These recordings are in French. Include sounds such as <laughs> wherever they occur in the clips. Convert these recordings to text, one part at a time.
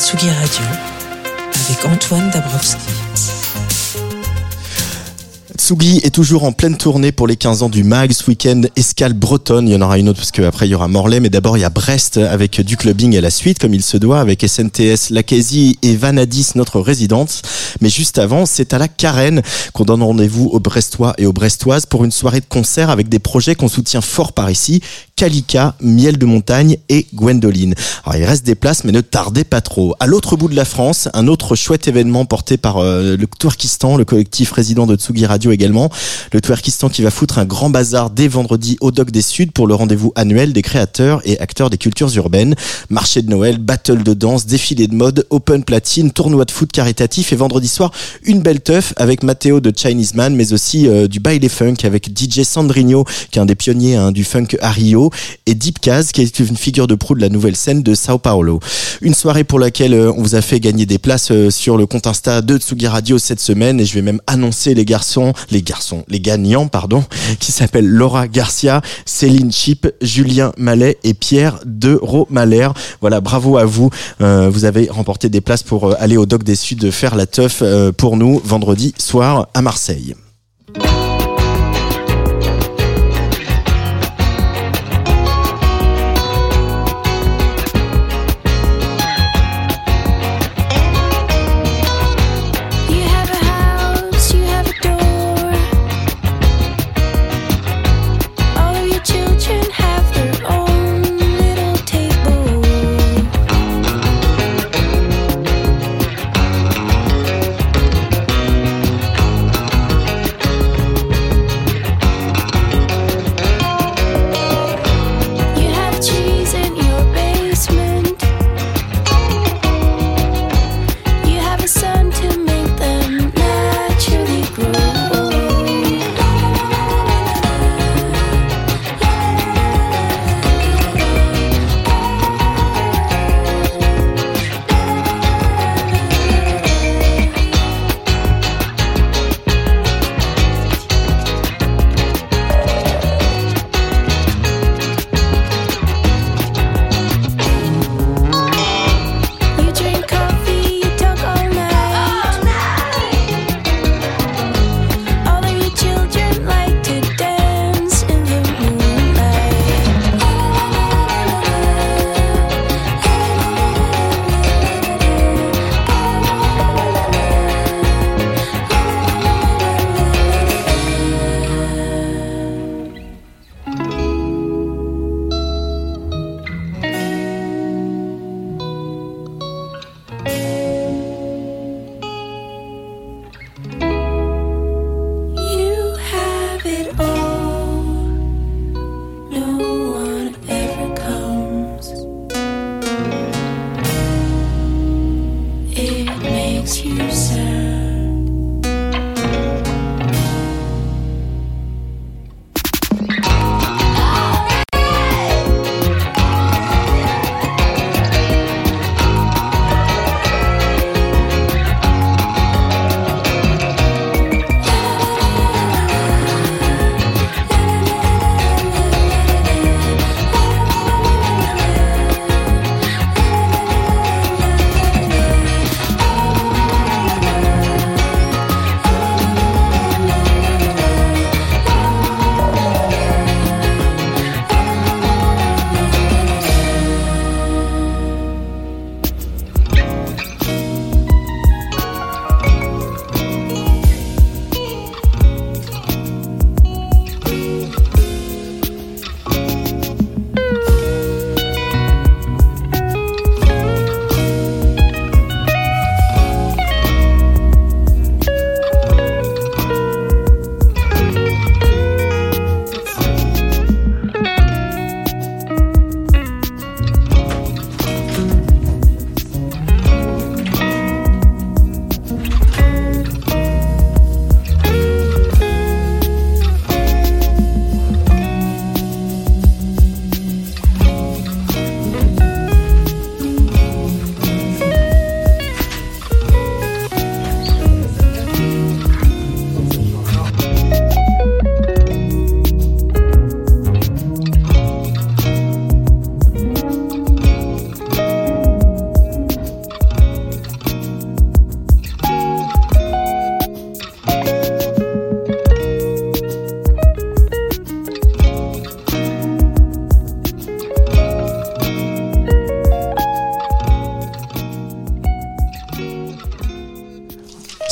Tsugi Radio avec Antoine Dabrowski. Tsugi est toujours en pleine tournée pour les 15 ans du MAG. Ce week-end, escale bretonne. Il y en aura une autre parce qu'après il y aura Morlaix. Mais d'abord, il y a Brest avec du clubbing à la suite, comme il se doit, avec SNTS, Lacasie et Vanadis, notre résidence. Mais juste avant, c'est à la Carène qu'on donne rendez-vous aux Brestois et aux Brestoises pour une soirée de concert avec des projets qu'on soutient fort par ici. Calica, Miel de Montagne et Gwendoline. Alors il reste des places, mais ne tardez pas trop. À l'autre bout de la France, un autre chouette événement porté par euh, le Twerkistan, le collectif résident de Tsugi Radio également. Le Twerkistan qui va foutre un grand bazar dès vendredi au Doc des Suds pour le rendez-vous annuel des créateurs et acteurs des cultures urbaines. Marché de Noël, battle de danse, défilé de mode, open platine, tournoi de foot caritatif et vendredi soir, une belle teuf avec Matteo de Chinese Man, mais aussi euh, du baile funk avec DJ Sandrino, qui est un des pionniers hein, du funk à Rio et Deep Kaz, qui est une figure de proue de la nouvelle scène de Sao Paulo. Une soirée pour laquelle euh, on vous a fait gagner des places euh, sur le compte Insta de Tsugi Radio cette semaine et je vais même annoncer les garçons, les garçons, les gagnants, pardon, <laughs> qui s'appellent Laura Garcia, Céline Chip, Julien Mallet et Pierre de Romaler. Voilà, bravo à vous. Euh, vous avez remporté des places pour aller au Doc des Suds faire la teuf pour nous vendredi soir à Marseille.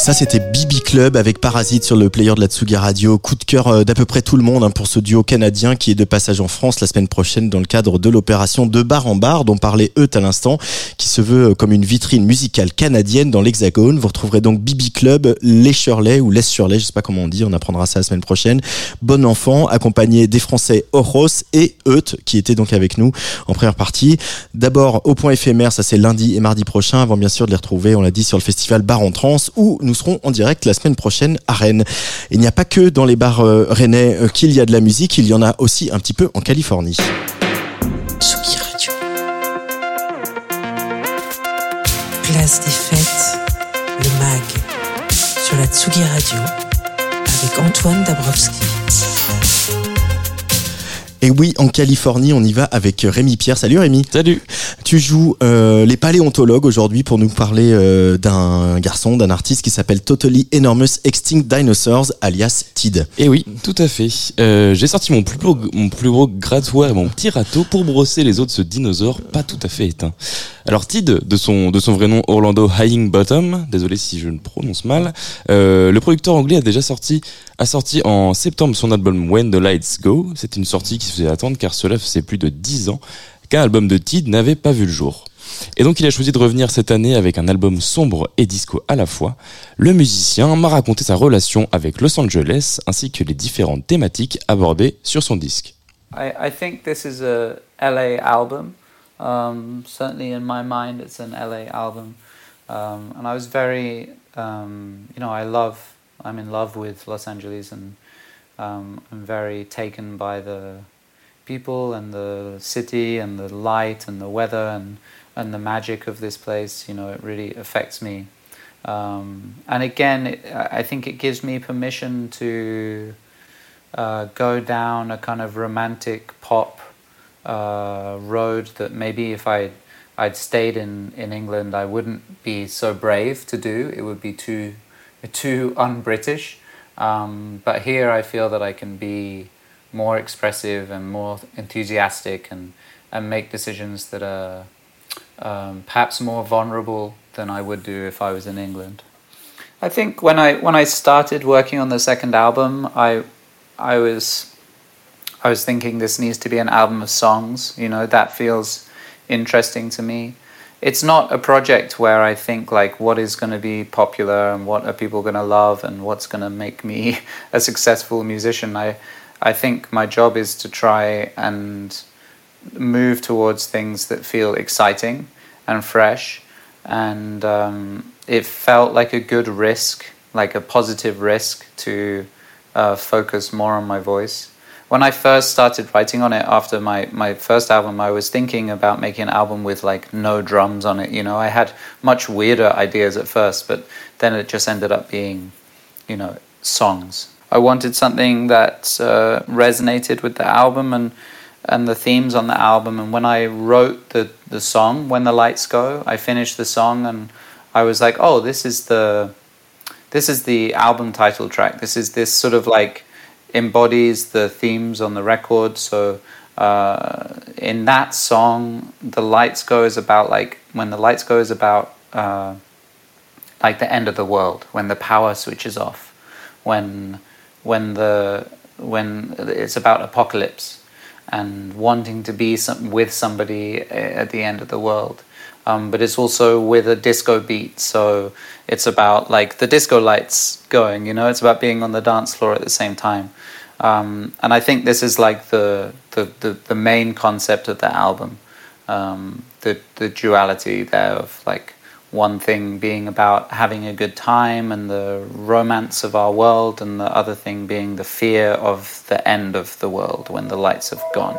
Ça, c'était Club avec Parasite sur le player de la Tsugi Radio. Coup de cœur euh, d'à peu près tout le monde hein, pour ce duo canadien qui est de passage en France la semaine prochaine dans le cadre de l'opération De Bar en Bar dont parlait Eut à l'instant, qui se veut euh, comme une vitrine musicale canadienne dans l'Hexagone. Vous retrouverez donc Bibi Club, Les Shirley ou Les Shirley, je sais pas comment on dit, on apprendra ça la semaine prochaine. Bon enfant, accompagné des Français Oros et Eut qui étaient donc avec nous en première partie. D'abord au point éphémère, ça c'est lundi et mardi prochain, avant bien sûr de les retrouver, on l'a dit, sur le festival Bar en Trans où nous serons en direct la semaine prochaine à Rennes. Il n'y a pas que dans les bars euh, rennais euh, qu'il y a de la musique, il y en a aussi un petit peu en Californie. Tsugi Radio. Place des fêtes, le MAG, sur la Tsugi Radio, avec Antoine Dabrowski. Et oui, en Californie, on y va avec Rémi Pierre. Salut Rémi. Salut. Tu joues euh, les paléontologues aujourd'hui pour nous parler euh, d'un garçon, d'un artiste qui s'appelle Totally Enormous Extinct Dinosaurs, alias TID. Et oui, tout à fait. Euh, J'ai sorti mon plus, gros, mon plus gros grattoir et mon petit râteau pour brosser les os de ce dinosaure pas tout à fait éteint. Alors TID, de son, de son vrai nom Orlando Bottom, désolé si je ne prononce mal, le producteur anglais a déjà sorti, a sorti en septembre son album When the Lights Go. C'est une sortie qui se faisait attendre car cela faisait plus de 10 ans qu'un album de Tid n'avait pas vu le jour. Et donc il a choisi de revenir cette année avec un album sombre et disco à la fois. Le musicien m'a raconté sa relation avec Los Angeles ainsi que les différentes thématiques abordées sur son disque. I, I think this is a LA album. Um, certainly in my mind, it's an LA album. Um, and I was very, um, you know, I love, I'm in love with Los Angeles and um, I'm very taken by the people and the city and the light and the weather and, and the magic of this place. You know, it really affects me. Um, and again, it, I think it gives me permission to uh, go down a kind of romantic pop uh, road that maybe if I I'd stayed in, in England, I wouldn't be so brave to do. It would be too too un-British. Um, but here, I feel that I can be more expressive and more enthusiastic and, and make decisions that are um, perhaps more vulnerable than I would do if I was in England. I think when I when I started working on the second album, I I was I was thinking this needs to be an album of songs. You know that feels interesting to me. It's not a project where I think like what is going to be popular and what are people going to love and what's going to make me <laughs> a successful musician. I I think my job is to try and move towards things that feel exciting and fresh. And um, it felt like a good risk, like a positive risk to uh, focus more on my voice. When I first started writing on it after my, my first album, I was thinking about making an album with like no drums on it. You know, I had much weirder ideas at first, but then it just ended up being, you know, songs I wanted something that uh, resonated with the album and and the themes on the album. And when I wrote the the song, "When the Lights Go," I finished the song and I was like, "Oh, this is the this is the album title track. This is this sort of like embodies the themes on the record." So. Uh, in that song, the lights go is about like when the lights go is about uh, like the end of the world when the power switches off, when when the when it's about apocalypse and wanting to be some, with somebody at the end of the world. Um, but it's also with a disco beat, so it's about like the disco lights going. You know, it's about being on the dance floor at the same time. Um, and I think this is like the the, the, the main concept of the album, um, the the duality there of like one thing being about having a good time and the romance of our world, and the other thing being the fear of the end of the world when the lights have gone.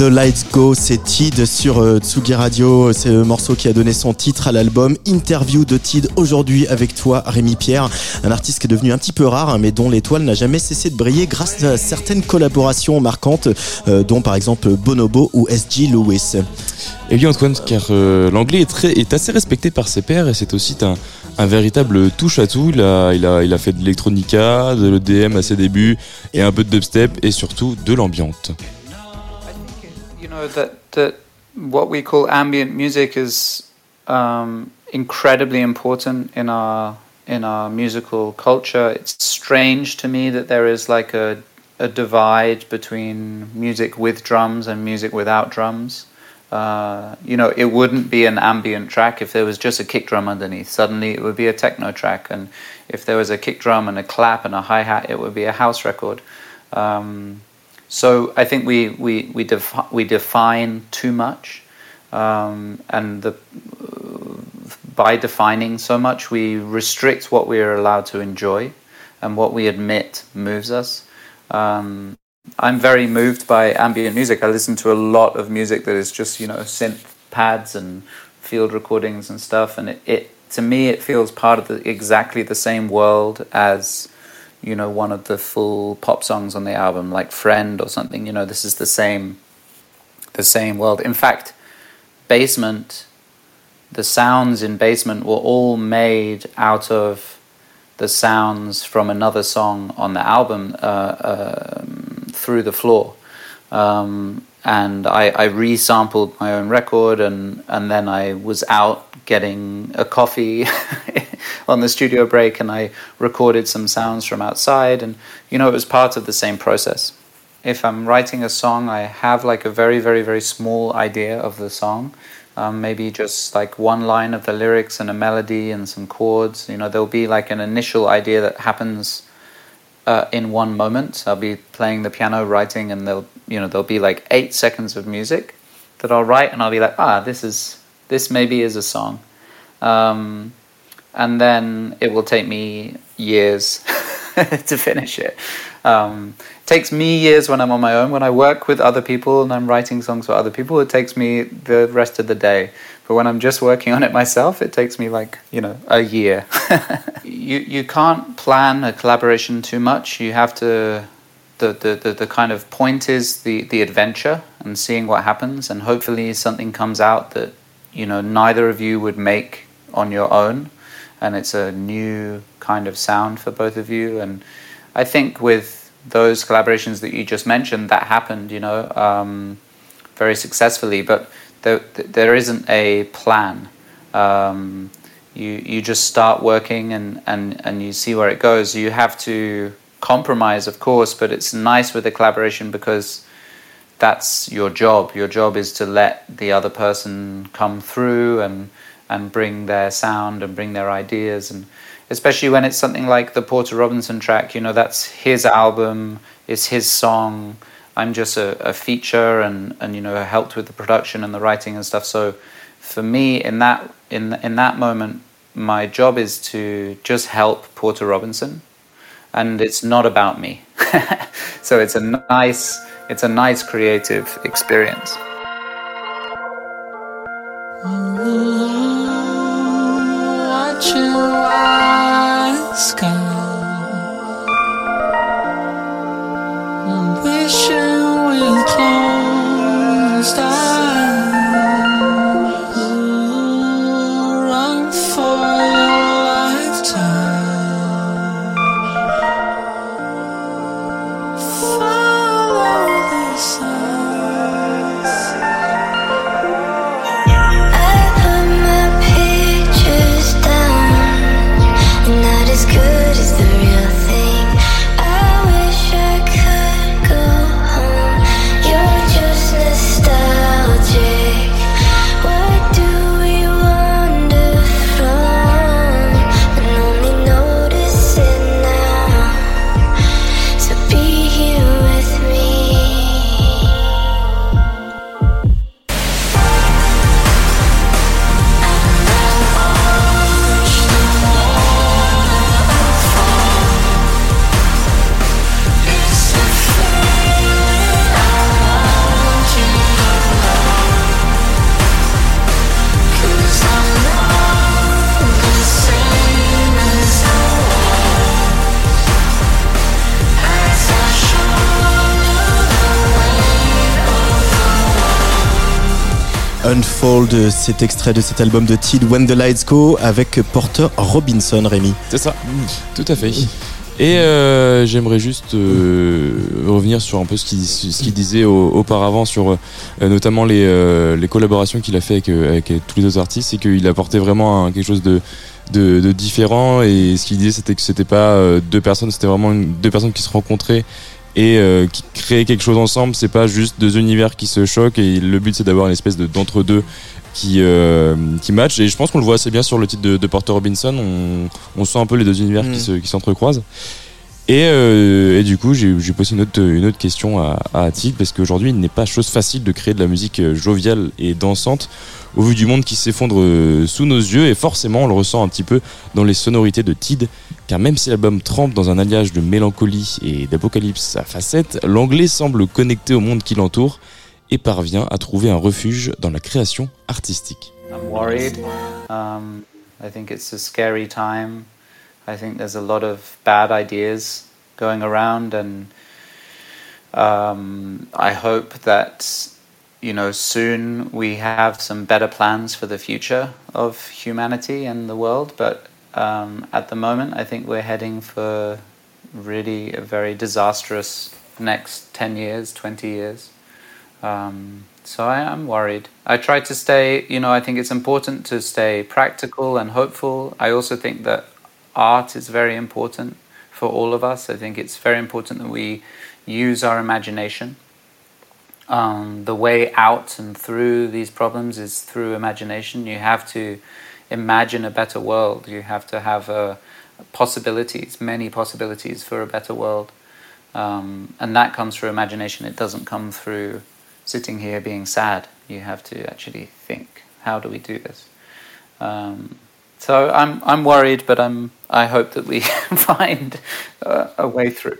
The Lights Go, c'est Tid sur euh, Tsugi Radio. C'est le morceau qui a donné son titre à l'album. Interview de Tid aujourd'hui avec toi, Rémi Pierre, un artiste qui est devenu un petit peu rare, hein, mais dont l'étoile n'a jamais cessé de briller grâce à certaines collaborations marquantes, euh, dont par exemple Bonobo ou S.G. Lewis. Et oui Antoine, car euh, l'anglais est, assez respecté par ses pairs et c'est aussi un, véritable touche à tout. Il a fait de l'électronica, de l'EDM à ses débuts et un peu de dubstep et surtout de l'ambiante. Know that that what we call ambient music is um, incredibly important in our in our musical culture. It's strange to me that there is like a a divide between music with drums and music without drums. Uh, you know, it wouldn't be an ambient track if there was just a kick drum underneath. Suddenly, it would be a techno track, and if there was a kick drum and a clap and a hi hat, it would be a house record. Um, so I think we we we, defi- we define too much, um, and the, by defining so much, we restrict what we are allowed to enjoy, and what we admit moves us. Um, I'm very moved by ambient music. I listen to a lot of music that is just you know synth pads and field recordings and stuff, and it, it to me it feels part of the, exactly the same world as you know one of the full pop songs on the album, like Friend or something. You know, this is the same the same world. In fact, Basement, the sounds in Basement were all made out of the sounds from another song on the album. Uh, um, through the floor. Um, and I, I resampled my own record, and, and then I was out getting a coffee <laughs> on the studio break, and I recorded some sounds from outside. And you know, it was part of the same process. If I'm writing a song, I have like a very, very, very small idea of the song. Um, maybe just like one line of the lyrics and a melody and some chords. You know, there'll be like an initial idea that happens uh, in one moment. I'll be playing the piano, writing, and there'll you know there'll be like eight seconds of music that I'll write, and I'll be like, ah, this is this maybe is a song, um, and then it will take me years <laughs> to finish it. Um, it takes me years when I'm on my own. When I work with other people and I'm writing songs for other people, it takes me the rest of the day. But when I'm just working on it myself, it takes me like you know a year. <laughs> you you can't plan a collaboration too much. You have to. The, the, the, the kind of point is the, the adventure and seeing what happens and hopefully something comes out that you know neither of you would make on your own and it's a new kind of sound for both of you and I think with those collaborations that you just mentioned that happened you know um, very successfully but there, there isn't a plan. Um, you you just start working and, and, and you see where it goes. You have to compromise, of course, but it's nice with a collaboration because that's your job. Your job is to let the other person come through and and bring their sound and bring their ideas and especially when it's something like the Porter Robinson track, you know, that's his album, it's his song I'm just a, a feature and, and you know helped with the production and the writing and stuff. So for me in that in in that moment, my job is to just help Porter Robinson, and it's not about me. <laughs> so it's a nice it's a nice creative experience. good is the real Unfold, cet extrait de cet album de Tid When the Lights Go avec Porter Robinson, Rémi. C'est ça, tout à fait. Et euh, j'aimerais juste euh, revenir sur un peu ce qu'il ce qu'il disait au- auparavant sur euh, notamment les, euh, les collaborations qu'il a fait avec, avec tous les autres artistes, c'est qu'il apportait vraiment un- quelque chose de, de, de différent et ce qu'il disait c'était que c'était pas euh, deux personnes, c'était vraiment une- deux personnes qui se rencontraient et euh, qui créaient quelque chose ensemble. C'est pas juste deux univers qui se choquent et le but c'est d'avoir une espèce de d'entre deux qui euh, qui match et je pense qu'on le voit assez bien sur le titre de, de Porter Robinson. On, on sent un peu les deux univers Mm. qui se qui s'entrecroisent. Et, euh, et du coup, j'ai posé une autre, question à, à Attic, parce qu'aujourd'hui, il n'est pas chose facile de créer de la musique euh, joviale et dansante au vu du monde qui s'effondre euh, sous nos yeux, et forcément, on le ressent un petit peu dans les sonorités de Tid, car même si l'album trempe dans un alliage de mélancolie et d'apocalypse à facettes, l'anglais semble connecté au monde qui l'entoure et parvient à trouver un refuge dans la création artistique. Worried. Um, scary. I think there's a lot of bad ideas going around, and um, I hope that you know soon we have some better plans for the future of humanity and the world. But um, at the moment, I think we're heading for really a very disastrous next ten years, twenty years. Um, so I am worried. I try to stay, you know, I think it's important to stay practical and hopeful. I also think that art is very important for all of us. I think it's very important that we use our imagination. Um, the way out and through these problems is through imagination. You have to imagine a better world. You have to have uh, possibilities, many possibilities for a better world. Um, and that comes through imagination. It doesn't come through sitting here being sad. You have to actually think, how do we do this? Um, so I'm I'm worried, but I'm I hope that we <laughs> find a, a way through.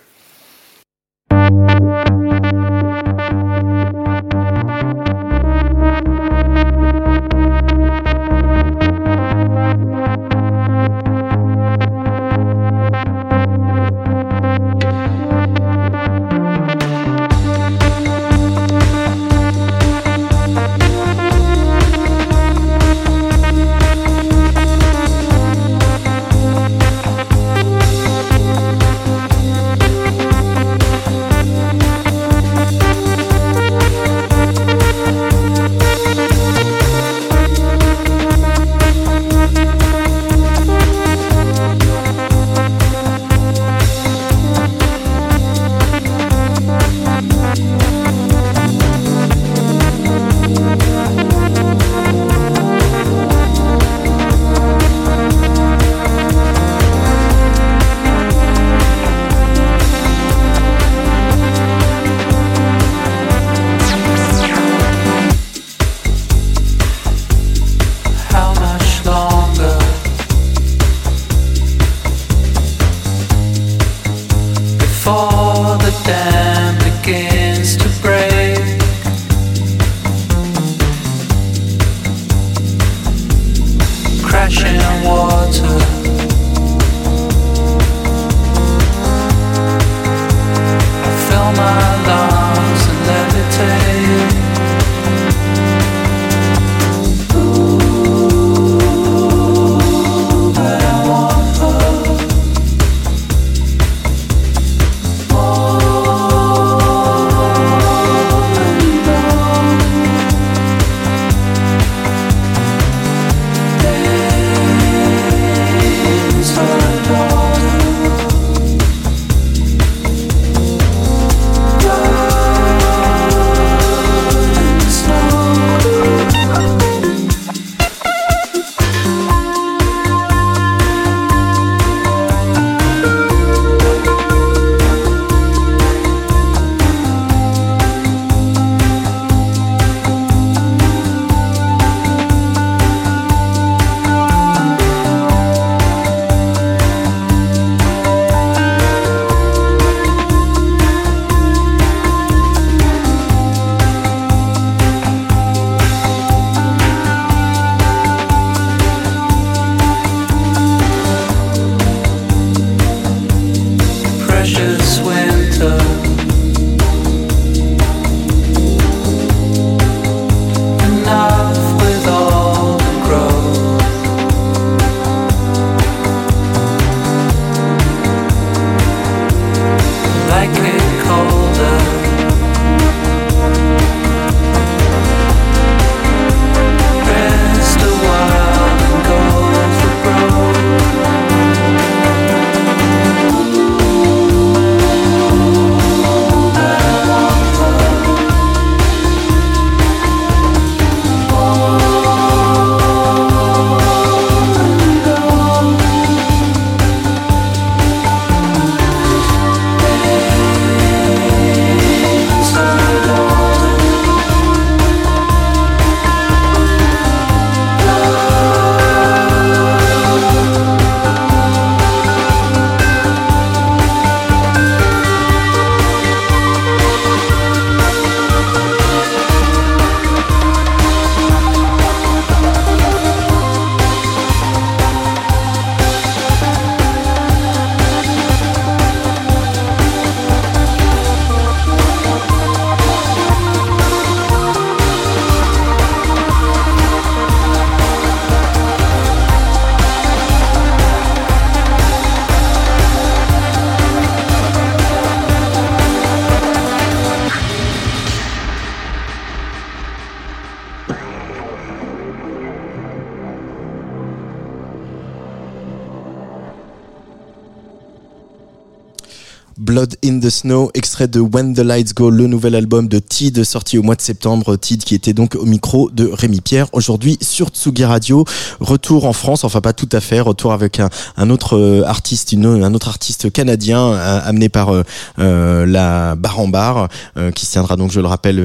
Blood in the Snow, extrait de When the Lights Go, le nouvel album de Tid sorti au mois de septembre. Tid qui était donc au micro de Rémi Pierre aujourd'hui sur Tsugi Radio. Retour en France, enfin pas tout à fait, retour avec un, autre euh, artiste, un autre artiste canadien euh, amené par euh, la Bar en Bar qui se tiendra donc je le rappelle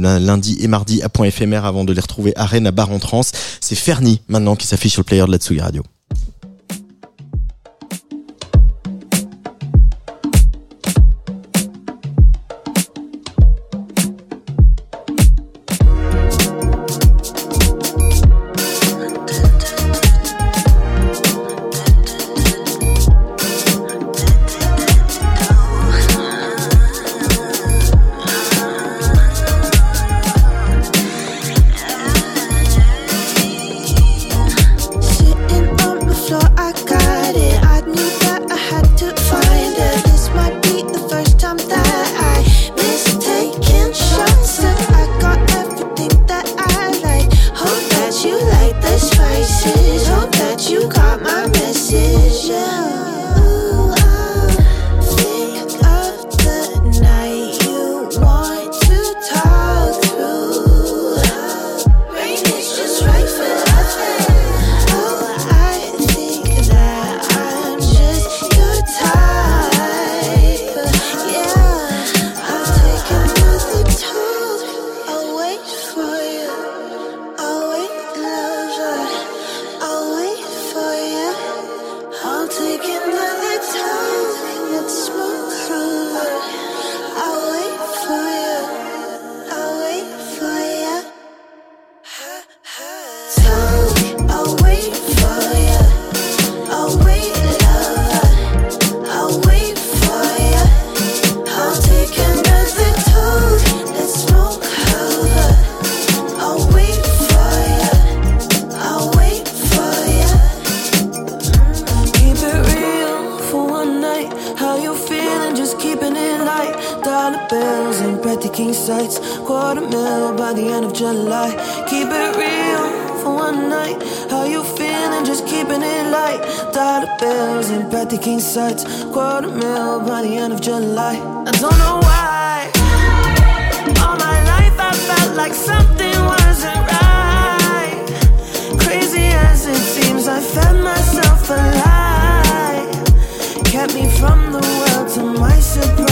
lundi et mardi à point éphémère avant de les retrouver à Rennes à Bar en Trans. C'est Fernie maintenant qui s'affiche sur le player de la Tsugi Radio. night. How you feeling? Just keeping it light. Dollar bills and petty King sights. Quarter mil by the end of July. I don't know why. All my life I felt like something wasn't right. Crazy as it seems, I fed myself a lie. Kept me from the world to my surprise.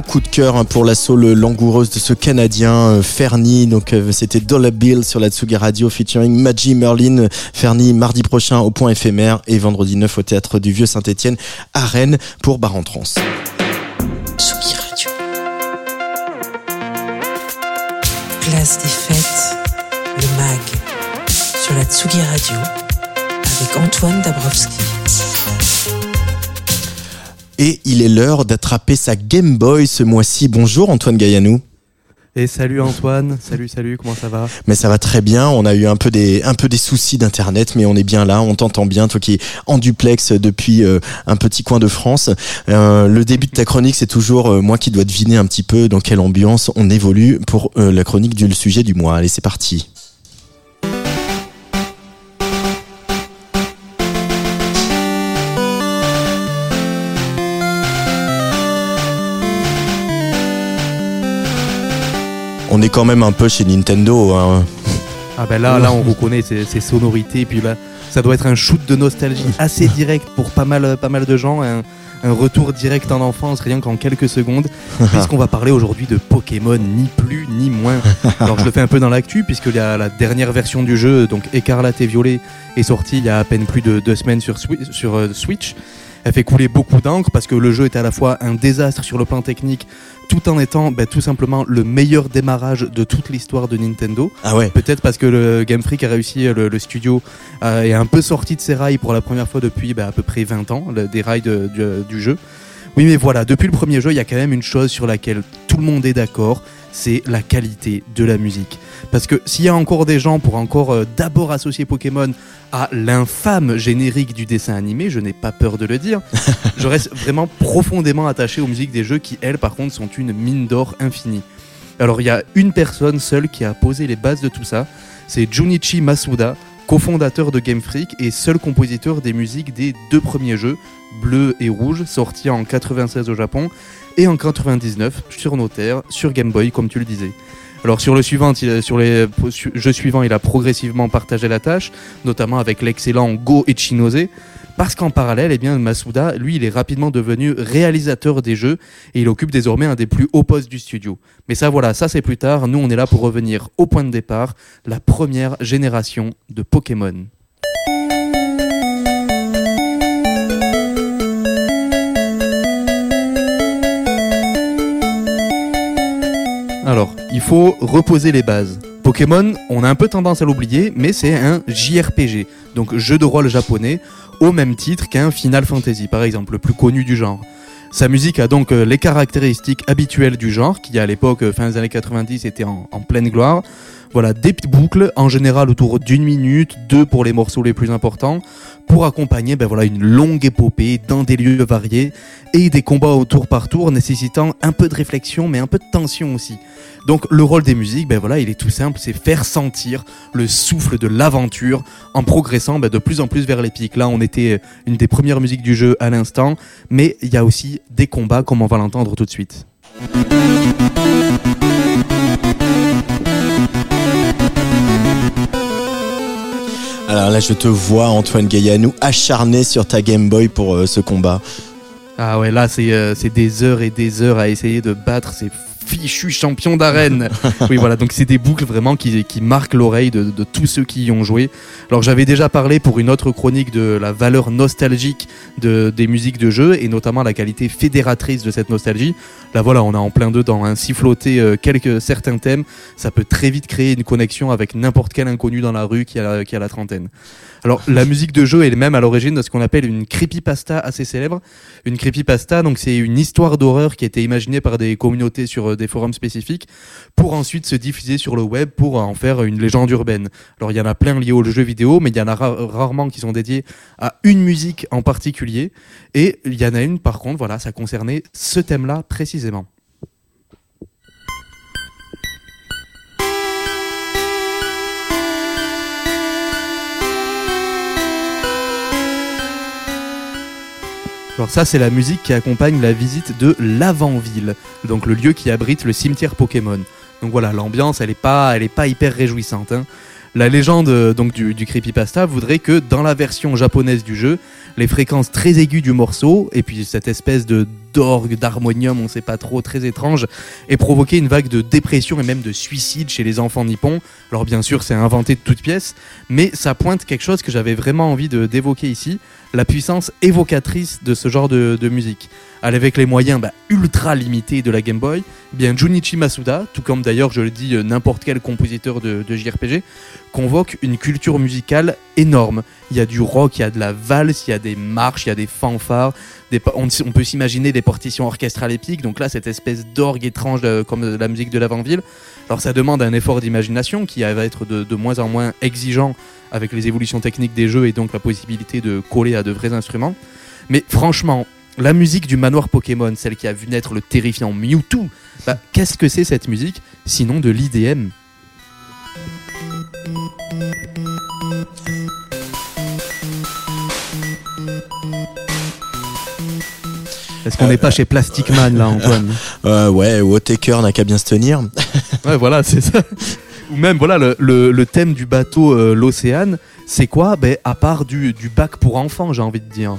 Cœur hein, pour l'assaut langoureuse de ce Canadien euh, Fernie. Donc euh, c'était Dollar Bill sur la Tsugi Radio featuring Maggie Merlin. Fernie mardi prochain au point éphémère et vendredi 9 au théâtre du Vieux Saint-Étienne à Rennes pour Bar en Trans. Tsugi Radio. Place des fêtes, le MAG sur la Tsugi Radio avec Antoine Dabrowski. Et il est l'heure d'attraper sa Game Boy ce mois-ci. Bonjour Antoine Gaillanou. Et salut Antoine, salut salut, comment ça va? Mais ça va très bien, on a eu un peu des un peu des soucis d'internet mais on est bien là, on t'entend bien toi qui es en duplex depuis euh, un petit coin de France. Euh, le début de ta chronique, c'est toujours euh, moi qui dois deviner un petit peu dans quelle ambiance on évolue pour la chronique du sujet du mois. Allez, c'est parti. On est quand même un peu chez Nintendo. Hein. Ah ben là, là on reconnaît ces, ces sonorités, puis là, ça doit être un shoot de nostalgie <laughs> assez direct pour pas mal, pas mal de gens, un, un retour direct en enfance, rien qu'en quelques secondes, <laughs> puisqu'on va parler aujourd'hui de Pokémon, ni plus ni moins. Alors je le fais un peu dans l'actu, puisque la, la dernière version du jeu, donc Écarlate et Violet, est sortie il y a à peine plus de deux semaines sur euh, Switch. Elle fait couler beaucoup d'encre parce que le jeu est à la fois un désastre sur le plan technique, tout en étant ben, tout simplement le meilleur démarrage de toute l'histoire de Nintendo. Ah ouais. Peut-être parce que le Game Freak a réussi, le, le studio euh, est un peu sorti de ses rails pour la première fois depuis bah, à peu près 20 ans, le- des rails de- du, du jeu. Oui, mais voilà, depuis le premier jeu, il y a quand même une chose sur laquelle tout le monde est d'accord, c'est la qualité de la musique. Parce que s'il y a encore des gens pour encore euh, d'abord associer Pokémon à l'infâme générique du dessin animé, je n'ai pas peur de le dire, <laughs> je reste vraiment profondément attaché aux musiques des jeux qui, elles, par contre, sont une mine d'or infinie. Alors il y a une personne seule qui a posé les bases de tout ça, c'est Junichi Masuda, cofondateur de Game Freak et seul compositeur des musiques des deux premiers jeux, Bleu et Rouge, sortis en 96 au Japon et en 99 sur nos terres, sur Game Boy, comme tu le disais. Alors sur le suivant, sur les jeux suivants, il a progressivement partagé la tâche, notamment avec l'excellent Go Echinose, parce qu'en parallèle, eh bien, Masuda, lui, il est rapidement devenu réalisateur des jeux et il occupe désormais un des plus hauts postes du studio. Mais ça, voilà, ça c'est plus tard. Nous, on est là pour revenir au point de départ, la première génération de Pokémon. Alors, il faut reposer les bases. Pokémon, on a un peu tendance à l'oublier, mais c'est un JRPG, donc jeu de rôle japonais, au même titre qu'un Final Fantasy, par exemple, le plus connu du genre. Sa musique a donc euh, les caractéristiques habituelles du genre, qui à l'époque, euh, fin des années 90, était en, en pleine gloire. Voilà, des petites boucles, en général autour d'une minute, deux pour les morceaux les plus importants, pour accompagner ben voilà, une longue épopée dans des lieux variés et des combats au tour par tour nécessitant un peu de réflexion mais un peu de tension aussi. Donc le rôle des musiques, ben voilà, il est tout simple, c'est faire sentir le souffle de l'aventure en progressant ben, de plus en plus vers l'épique. Là, on était euh, une des premières musiques du jeu à l'instant, mais il y a aussi des combats comme on va l'entendre tout de suite. Alors là, je te vois, Antoine Gaillanou, acharné sur ta Game Boy pour euh, ce combat. Ah ouais, là c'est euh, c'est des heures et des heures à essayer de battre ces fichus champions d'arène. <laughs> oui, voilà, donc c'est des boucles vraiment qui, qui marquent l'oreille de, de tous ceux qui y ont joué. Alors j'avais déjà parlé pour une autre chronique de la valeur nostalgique de, des musiques de jeu et notamment la qualité fédératrice de cette nostalgie. Là voilà, on a en plein dedans, hein, siffloter euh, quelques certains thèmes, ça peut très vite créer une connexion avec n'importe quel inconnu dans la rue qui a, qui a la trentaine. Alors la musique de jeu est même à l'origine de ce qu'on appelle une creepypasta assez célèbre. Une creepypasta, donc c'est une histoire d'horreur qui a été imaginée par des communautés sur euh, des forums spécifiques pour ensuite se diffuser sur le web pour en faire une légende urbaine. Alors il y en a plein liés au jeu vidéo, mais il y en a ra- rarement qui sont dédiés à une musique en particulier. Et il y en a une par contre, voilà, ça concernait ce thème-là précisément. Alors ça, c'est la musique qui accompagne la visite de l'Avant-Ville, donc le lieu qui abrite le cimetière Pokémon. Donc voilà, l'ambiance, elle est pas, elle est pas hyper réjouissante. hein. La légende donc du, du creepypasta voudrait que dans la version japonaise du jeu, les fréquences très aiguës du morceau et puis cette espèce de d'orgue, d'harmonium, on sait pas trop, très étrange, ait provoqué une vague de dépression et même de suicide chez les enfants nippons. Alors bien sûr, c'est inventé de toutes pièces, mais ça pointe quelque chose que j'avais vraiment envie d'évoquer ici, la puissance évocatrice de ce genre de, musique. Avec les moyens bah, ultra limités de la Game Boy, eh bien Junichi Masuda, tout comme d'ailleurs je le dis euh, n'importe quel compositeur de, de JRPG, convoque une culture musicale énorme. Il y a du rock, il y a de la valse, il y a des marches, il y a des fanfares. On, peut s'imaginer des partitions orchestrales épiques. Donc là, cette espèce d'orgue étrange euh, comme euh, la musique de l'avant-ville. Alors ça demande un effort d'imagination qui va être de, de moins en moins exigeant avec les évolutions techniques des jeux et donc la possibilité de coller à de vrais instruments. Mais franchement, la musique du manoir Pokémon, celle qui a vu naître le terrifiant Mewtwo, bah, qu'est-ce que c'est cette musique sinon de l'IDM Est-ce qu'on n'est pas chez Plastic Man là, Antoine <laughs> Euh, ouais, Wotaker n'a qu'à bien se tenir. <laughs> Ouais, voilà, c'est ça. Ou même, voilà, le, le- le thème du bateau, euh, l'océan, c'est quoi? Ben, À part du, du bac pour enfants, j'ai envie de dire.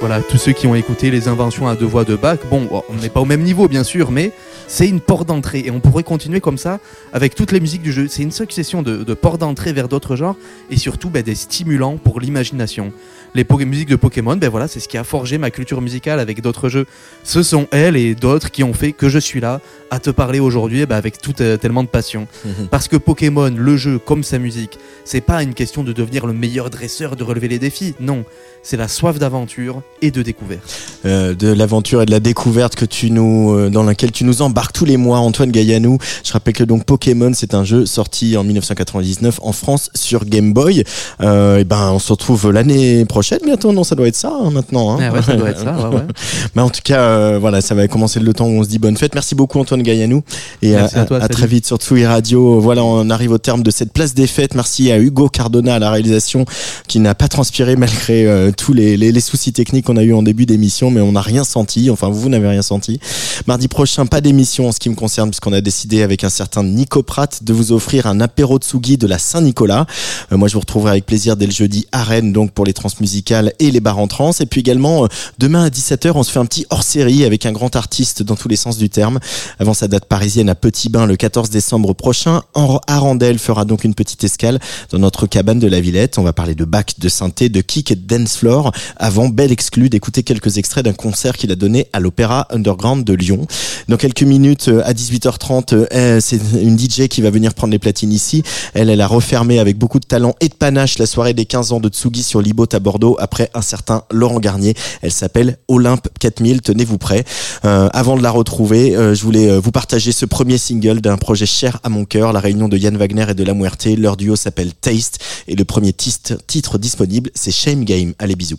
Voilà, tous ceux qui ont écouté les inventions à deux voix de Bach, bon, on n'est pas au même niveau bien sûr, mais c'est une porte d'entrée et on pourrait continuer comme ça avec toutes les musiques du jeu. C'est une succession de, de portes d'entrée vers d'autres genres et surtout ben, des stimulants pour l'imagination. Les musiques de Pokémon, ben voilà, c'est ce qui a forgé ma culture musicale avec d'autres jeux. Ce sont elles et d'autres qui ont fait que je suis là à te parler aujourd'hui ben, avec tout euh, tellement de passion. Parce que Pokémon, le jeu comme sa musique, c'est pas une question de devenir le meilleur dresseur, de relever les défis. Non, c'est la soif d'aventure et de découverte. Euh, de l'aventure et de la découverte que tu nous, euh, dans laquelle tu nous embarques tous les mois, Antoine Gaillanou. Je rappelle que donc Pokémon, c'est un jeu sorti en 1999 en France sur Game Boy. Euh, et ben, on se retrouve l'année prochaine bientôt. Non, ça doit être ça hein, maintenant. Hein. Ah ouais, ça doit être ça. ouais, ouais. <laughs> Mais en tout cas, euh, voilà, ça va commencer le temps où on se dit bonne fête. Merci beaucoup Antoine Gaillanou et Merci à toi, salut. très vite sur Tsugi Radio. Voilà, on arrive au terme de cette place des fêtes. Merci à Hugo Cardona à la réalisation qui n'a pas transpiré malgré euh, tous les, les, les soucis techniques qu'on a eu en début d'émission, mais on n'a rien senti. Enfin, vous, vous n'avez rien senti. Mardi prochain, pas d'émission en ce qui me concerne, puisqu'on a décidé avec un certain Nico Pratt de vous offrir un apéro Tsugi de la Saint-Nicolas. Euh, moi, je vous retrouverai avec plaisir dès le jeudi à Rennes, donc pour les transmusicales et les bars en trans. Et puis également, euh, demain à 17h, on se fait un petit hors-série avec un grand artiste dans tous les sens du terme. Avant sa date parisienne à Petit Bain le 14 décembre prochain, Arandel fera donc une petite escale dans notre cabane de la Villette. On va parler de bac, de synthé, de kick et de dance floor. Avant, bel exclu d'écouter quelques extraits d'un concert qu'il a donné à l'Opéra Underground de Lyon. Dans quelques minutes, euh, à 18h30, euh, c'est une DJ qui va venir prendre les platines ici. Elle, a refermé avec beaucoup de talent et de panache la soirée des 15 ans de Tsugi sur Libot à Bordeaux après un certain Laurent Garnier. Elle s'appelle Olympe 4000. Tenez-vous prêts. Euh, avant de la retrouver, euh, je voulais vous partager ce premier single d'un projet cher à mon cœur, la réunion de Yann Wagner et de La Muerte. Leur duo s'appelle Taste et le premier titre disponible, c'est Shame Game. Allez, bisous.